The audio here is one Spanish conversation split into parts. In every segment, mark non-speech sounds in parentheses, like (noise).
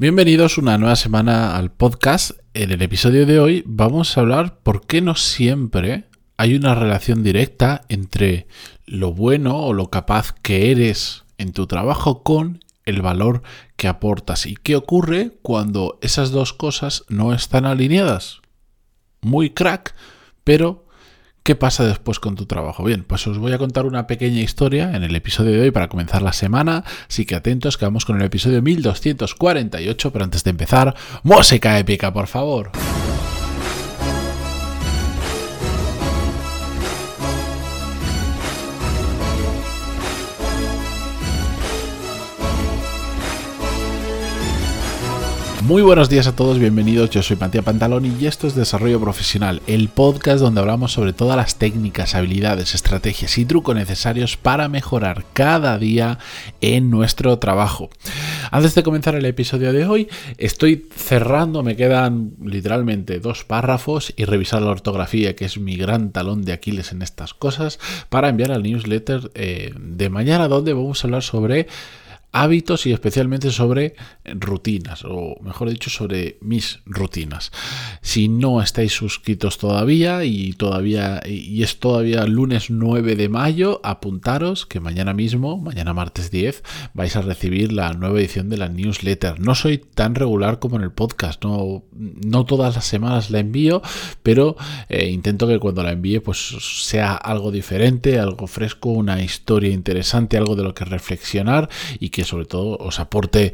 Bienvenidos una nueva semana al podcast. En el episodio de hoy vamos a hablar por qué no siempre hay una relación directa entre lo bueno o lo capaz que eres en tu trabajo con el valor que aportas y qué ocurre cuando esas dos cosas no están alineadas. Muy crack, pero ¿Qué pasa después con tu trabajo? Bien, pues os voy a contar una pequeña historia en el episodio de hoy para comenzar la semana, así que atentos que vamos con el episodio 1248, pero antes de empezar, música épica, por favor. Muy buenos días a todos, bienvenidos. Yo soy Matías Pantaloni y esto es Desarrollo Profesional, el podcast donde hablamos sobre todas las técnicas, habilidades, estrategias y trucos necesarios para mejorar cada día en nuestro trabajo. Antes de comenzar el episodio de hoy, estoy cerrando, me quedan literalmente dos párrafos y revisar la ortografía, que es mi gran talón de Aquiles en estas cosas, para enviar al newsletter eh, de mañana donde vamos a hablar sobre hábitos y especialmente sobre rutinas, o mejor dicho, sobre mis rutinas. Si no estáis suscritos todavía y todavía y es todavía lunes 9 de mayo, apuntaros que mañana mismo, mañana martes 10, vais a recibir la nueva edición de la newsletter. No soy tan regular como en el podcast, no, no todas las semanas la envío, pero eh, intento que cuando la envíe pues sea algo diferente, algo fresco, una historia interesante, algo de lo que reflexionar y que sobre todo os aporte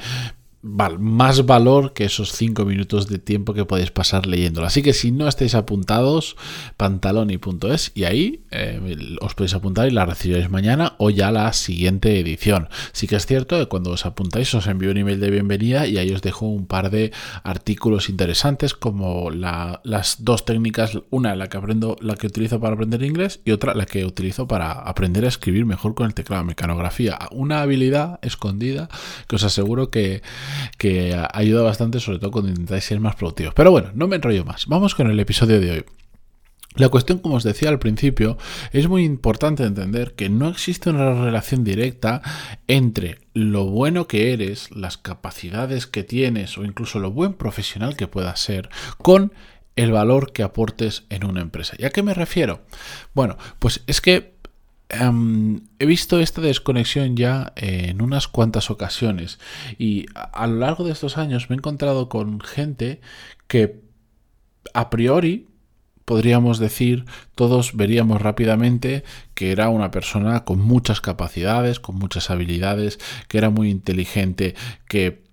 más valor que esos 5 minutos de tiempo que podéis pasar leyéndolo. Así que si no estáis apuntados, pantaloni.es y ahí eh, os podéis apuntar y la recibiréis mañana o ya la siguiente edición. Sí que es cierto que cuando os apuntáis os envío un email de bienvenida y ahí os dejo un par de artículos interesantes como las dos técnicas, una la que aprendo, la que utilizo para aprender inglés y otra la que utilizo para aprender a escribir mejor con el teclado mecanografía. Una habilidad escondida que os aseguro que que ayuda bastante, sobre todo cuando intentáis ser más productivos. Pero bueno, no me enrollo más. Vamos con el episodio de hoy. La cuestión, como os decía al principio, es muy importante entender que no existe una relación directa entre lo bueno que eres, las capacidades que tienes o incluso lo buen profesional que puedas ser con el valor que aportes en una empresa. ¿Y a qué me refiero? Bueno, pues es que Em, he visto esta desconexión ya en unas cuantas ocasiones y a, lo largo de estos años me he encontrado con gente que a priori podríamos decir, todos veríamos rápidamente que era una persona con muchas capacidades, con muchas habilidades, que era muy inteligente, que,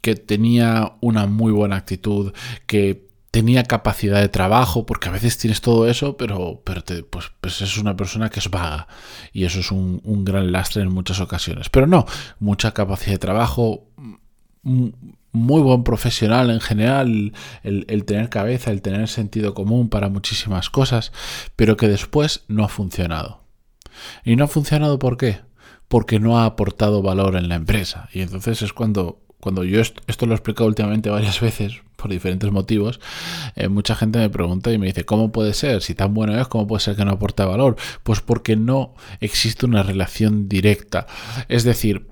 que tenía una muy buena actitud, que tenía capacidad de trabajo, porque a veces tienes todo eso, pero, pero pues, pues, es una persona que es vaga y eso es un, gran lastre en muchas ocasiones. Pero no, mucha capacidad de trabajo, muy buen profesional en general, el, el, tener cabeza, el tener sentido común para muchísimas cosas, pero que después no ha funcionado. ¿Y no ha funcionado por qué? Porque no ha aportado valor en la empresa. Y entonces es cuando cuando yo esto, lo he explicado últimamente varias veces por diferentes motivos, eh, mucha gente me pregunta y me dice, ¿cómo puede ser? Si tan bueno es, ¿cómo puede ser que no aporte valor? Pues porque no existe una relación directa. Es decir,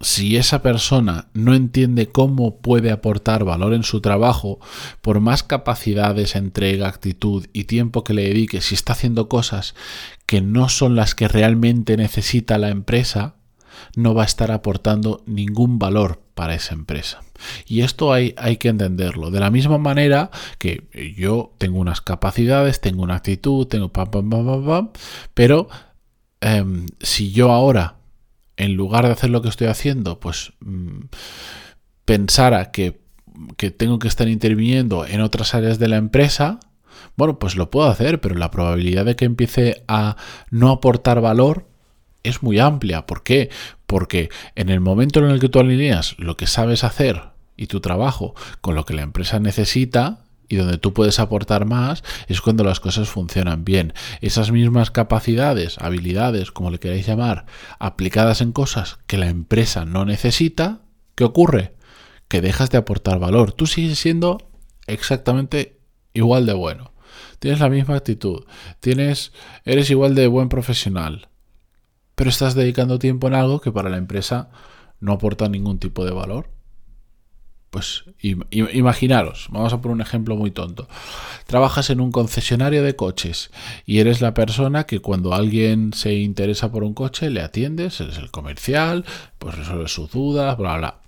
si esa persona no entiende cómo puede aportar valor en su trabajo, por más capacidades, entrega, actitud y tiempo que le dedique, si está haciendo cosas que no son las que realmente necesita la empresa, no va a estar aportando ningún valor para esa empresa. Y esto hay, hay, que entenderlo. De la misma manera que yo tengo unas capacidades, tengo una actitud, tengo pam, pam, pam, pam, pam pero em, si yo ahora, en lugar de hacer lo que estoy haciendo, pues mm, pensara que, que tengo que estar interviniendo en otras áreas de la empresa, bueno, pues lo puedo hacer, pero la probabilidad de que empiece a no aportar valor es muy amplia. ¿Por qué? Porque en el momento en el que tú alineas lo que sabes hacer y tu trabajo con lo que la empresa necesita, y donde tú puedes aportar más es cuando las cosas funcionan bien. Esas mismas capacidades, habilidades, como le queráis llamar, aplicadas en cosas que la empresa no necesita, ¿qué ocurre? Que dejas de aportar valor. Tú sigues siendo exactamente igual de bueno. Tienes la misma actitud, tienes eres igual de buen profesional, pero estás dedicando tiempo en algo que para la empresa no aporta ningún tipo de valor. Pues imaginaros, vamos a poner un ejemplo muy tonto. Trabajas en un concesionario de coches y eres la persona que cuando alguien se interesa por un coche le atiendes, eres el comercial, pues resuelves sus dudas, bla, bla.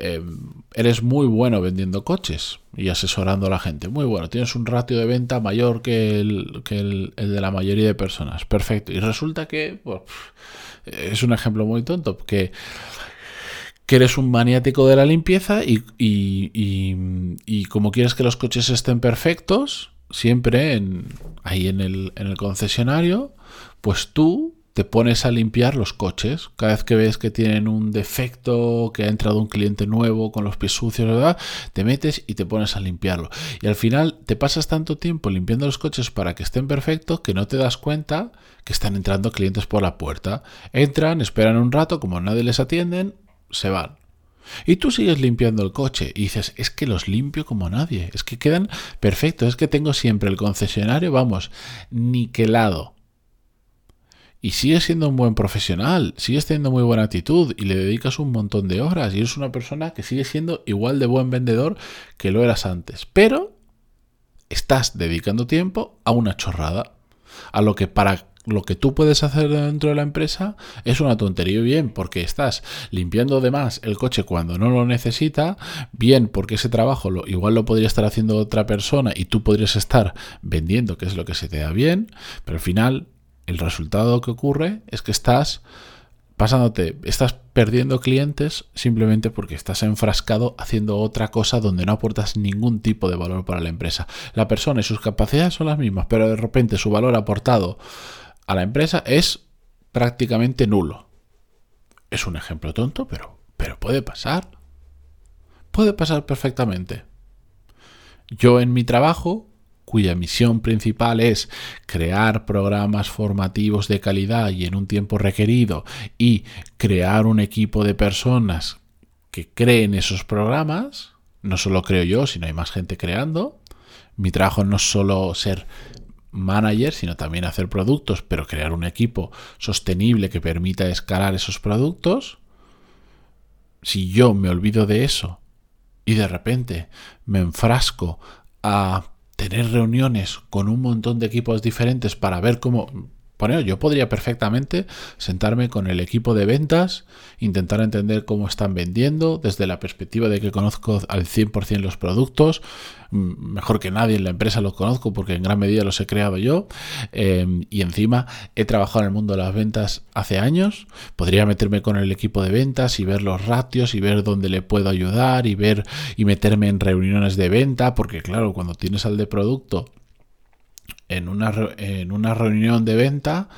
Em, eres muy bueno vendiendo coches y asesorando a la gente. Muy bueno, tienes un ratio de venta mayor que el, de la mayoría de personas. Perfecto. Y resulta que es un ejemplo muy tonto, que, que eres un maniático de la limpieza y, y, como quieres que los coches estén perfectos, siempre ahí en el, en el concesionario, pues tú te pones a limpiar los coches. Cada vez que ves que tienen un defecto, que ha entrado un cliente nuevo con los pies sucios, ¿verdad? te metes y te pones a limpiarlo. Y al final te pasas tanto tiempo limpiando los coches para que estén perfectos que no te das cuenta que están entrando clientes por la puerta. Entran, esperan un rato, como nadie les atienden, se van. Y tú sigues limpiando el coche y dices, es que los limpio como nadie, es que quedan perfectos, es que tengo siempre el concesionario, vamos, niquelado y sigues siendo un buen profesional, sigues teniendo muy buena actitud y le dedicas un montón de horas y eres una persona que sigue siendo igual de buen vendedor que lo eras antes. Pero estás dedicando tiempo a una chorrada, a lo que para lo que tú puedes hacer dentro de la empresa es una tontería, bien porque estás limpiando de más el coche cuando no lo necesita, bien porque ese trabajo lo, igual lo podría estar haciendo otra persona y tú podrías estar vendiendo, que es lo que se te da bien, pero al final el resultado que ocurre es que estás pasándote, estás perdiendo clientes simplemente porque estás enfrascado haciendo otra cosa donde no aportas ningún tipo de valor para la empresa. La persona y sus capacidades son las mismas, pero de repente su valor aportado a la empresa es prácticamente nulo. Es un ejemplo tonto, pero, pero puede pasar. Puede pasar perfectamente. Yo en mi trabajo cuya misión principal es crear programas formativos de calidad y en un tiempo requerido y crear un equipo de personas que creen esos programas, no solo creo yo, sino hay más gente creando. Mi trabajo no es solo ser manager, sino también hacer productos, pero crear un equipo sostenible que permita escalar esos productos. Si yo me olvido de eso y de repente me enfrasco a tener reuniones con un montón de equipos diferentes para ver cómo bueno, yo podría perfectamente sentarme con el equipo de ventas, intentar entender cómo están vendiendo desde la perspectiva de que conozco al 100% los productos, mm, mejor que nadie en la empresa los conozco porque en gran medida los he creado yo, em, y encima he trabajado en el mundo de las ventas hace años, podría meterme con el equipo de ventas y ver los ratios y ver dónde le puedo ayudar y ver y meterme en reuniones de venta, porque claro, cuando tienes al de producto en una, en una reunión de venta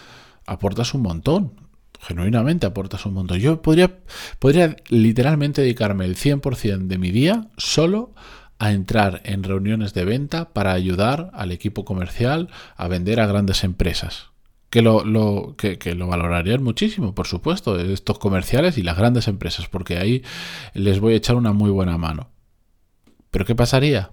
aportas un montón. Genuinamente aportas un montón. Yo podría, podría literalmente dedicarme el 100% de mi día solo a entrar en reuniones de venta para ayudar al equipo comercial a vender a grandes empresas. Que lo, lo, que, que lo valorarían muchísimo, por supuesto, estos comerciales y las grandes empresas, porque ahí les voy a echar una muy buena mano. Pero ¿qué pasaría?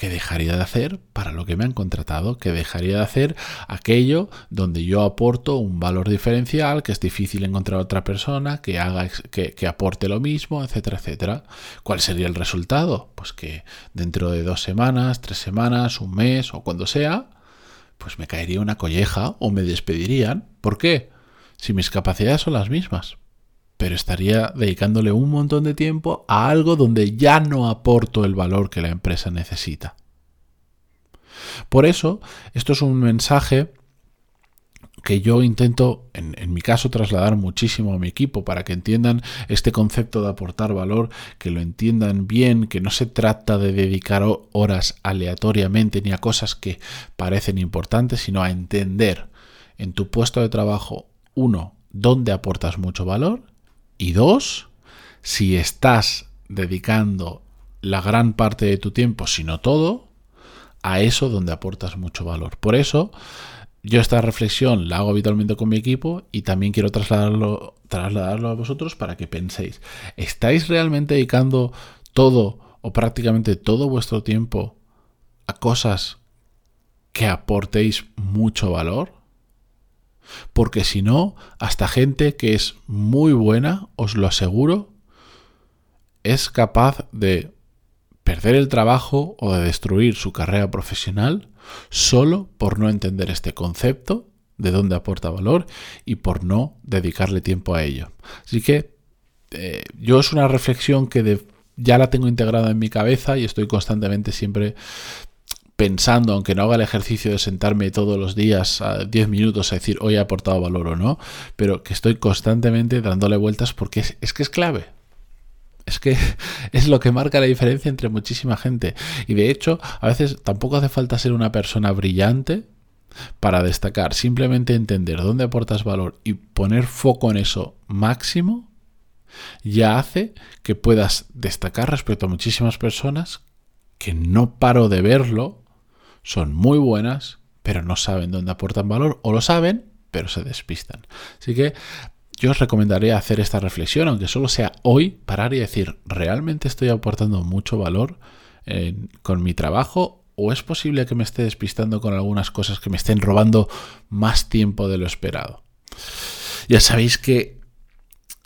Que dejaría de hacer para lo que me han contratado, que dejaría de hacer aquello donde yo aporto un valor diferencial, que es difícil encontrar otra persona que haga que, que, aporte lo mismo, etcétera, etcétera. ¿Cuál sería el resultado? Pues que dentro de dos semanas, tres semanas, un mes o cuando sea, pues me caería una colleja o me despedirían. ¿Por qué? Si mis capacidades son las mismas pero estaría dedicándole un montón de tiempo a algo donde ya no aporto el valor que la empresa necesita. Por eso, esto es un mensaje que yo intento, en, mi caso, trasladar muchísimo a mi equipo para que entiendan este concepto de aportar valor, que lo entiendan bien, que no se trata de dedicar horas aleatoriamente ni a cosas que parecen importantes, sino a entender en tu puesto de trabajo, uno, dónde aportas mucho valor y dos, si estás dedicando la gran parte de tu tiempo, si no todo, a eso donde aportas mucho valor. Por eso, yo esta reflexión la hago habitualmente con mi equipo y también quiero trasladarlo, trasladarlo a vosotros para que penséis, ¿estáis realmente dedicando todo o prácticamente todo vuestro tiempo a cosas que aportéis mucho valor? Porque si no, hasta gente que es muy buena, os lo aseguro, es capaz de perder el trabajo o de destruir su carrera profesional solo por no entender este concepto de dónde aporta valor y por no dedicarle tiempo a ello. Así que eh, yo es una reflexión que ya la tengo integrada en mi cabeza y estoy constantemente siempre pensando, aunque no haga el ejercicio de sentarme todos los días a 10 minutos a decir hoy he aportado valor o no, pero que estoy constantemente dándole vueltas porque es, que es clave. Es que (laughs) es lo que marca la diferencia entre muchísima gente. Y de hecho, a veces tampoco hace falta ser una persona brillante para destacar. Simplemente entender dónde aportas valor y poner foco en eso máximo ya hace que puedas destacar respecto a muchísimas personas que no paro de verlo son muy buenas, pero no saben dónde aportan valor, o lo saben, pero se despistan. Así que yo os recomendaría hacer esta reflexión, aunque solo sea hoy, parar y decir, ¿realmente estoy aportando mucho valor con mi trabajo? ¿O es posible que me esté despistando con algunas cosas que me estén robando más tiempo de lo esperado? Ya sabéis que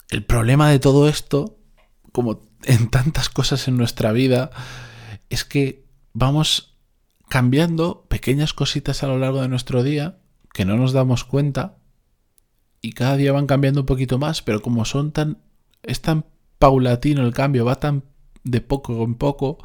el problema de todo esto, como en tantas cosas en nuestra vida, es que vamos cambiando pequeñas cositas a lo largo de nuestro día que no nos damos cuenta y cada día van cambiando un poquito más, pero como son tan es tan paulatino el cambio, va tan de poco en poco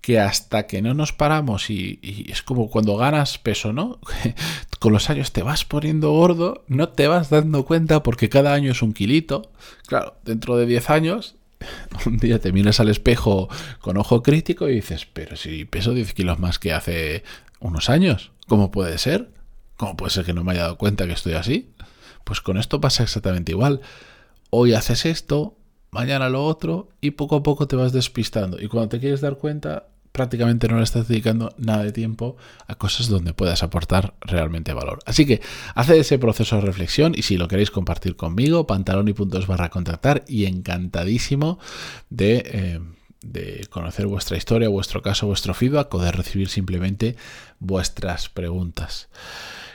que hasta que no nos paramos y, y, es como cuando ganas peso, ¿no? (laughs) Con los años te vas poniendo gordo, no te vas dando cuenta porque cada año es un kilito. Claro, dentro de 10 años (laughs) un día te miras al espejo con ojo crítico y dices, pero si peso 10 kilos más que hace unos años, ¿cómo puede ser? ¿Cómo puede ser que no me haya dado cuenta que estoy así? Pues con esto pasa exactamente igual. Hoy haces esto, mañana lo otro y poco a poco te vas despistando. Y cuando te quieres dar cuenta, prácticamente no le estás dedicando nada de tiempo a cosas donde puedas aportar realmente valor. Así que haced ese proceso de reflexión y si lo queréis compartir conmigo, pantaloni.es barra contactar y encantadísimo de... Eh, de conocer vuestra historia, vuestro caso, vuestro feedback o de recibir simplemente vuestras preguntas.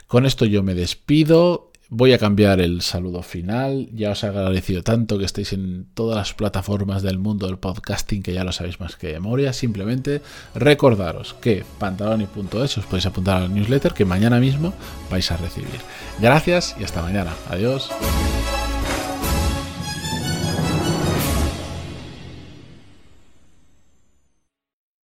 Con esto yo me despido. Voy a cambiar el saludo final. Ya os he agradecido tanto que estéis en todas las plataformas del mundo del podcasting, que ya lo sabéis más que de memoria. Simplemente recordaros que pantaloni.es os podéis apuntar al newsletter que mañana mismo vais a recibir. Gracias y hasta mañana. Adiós.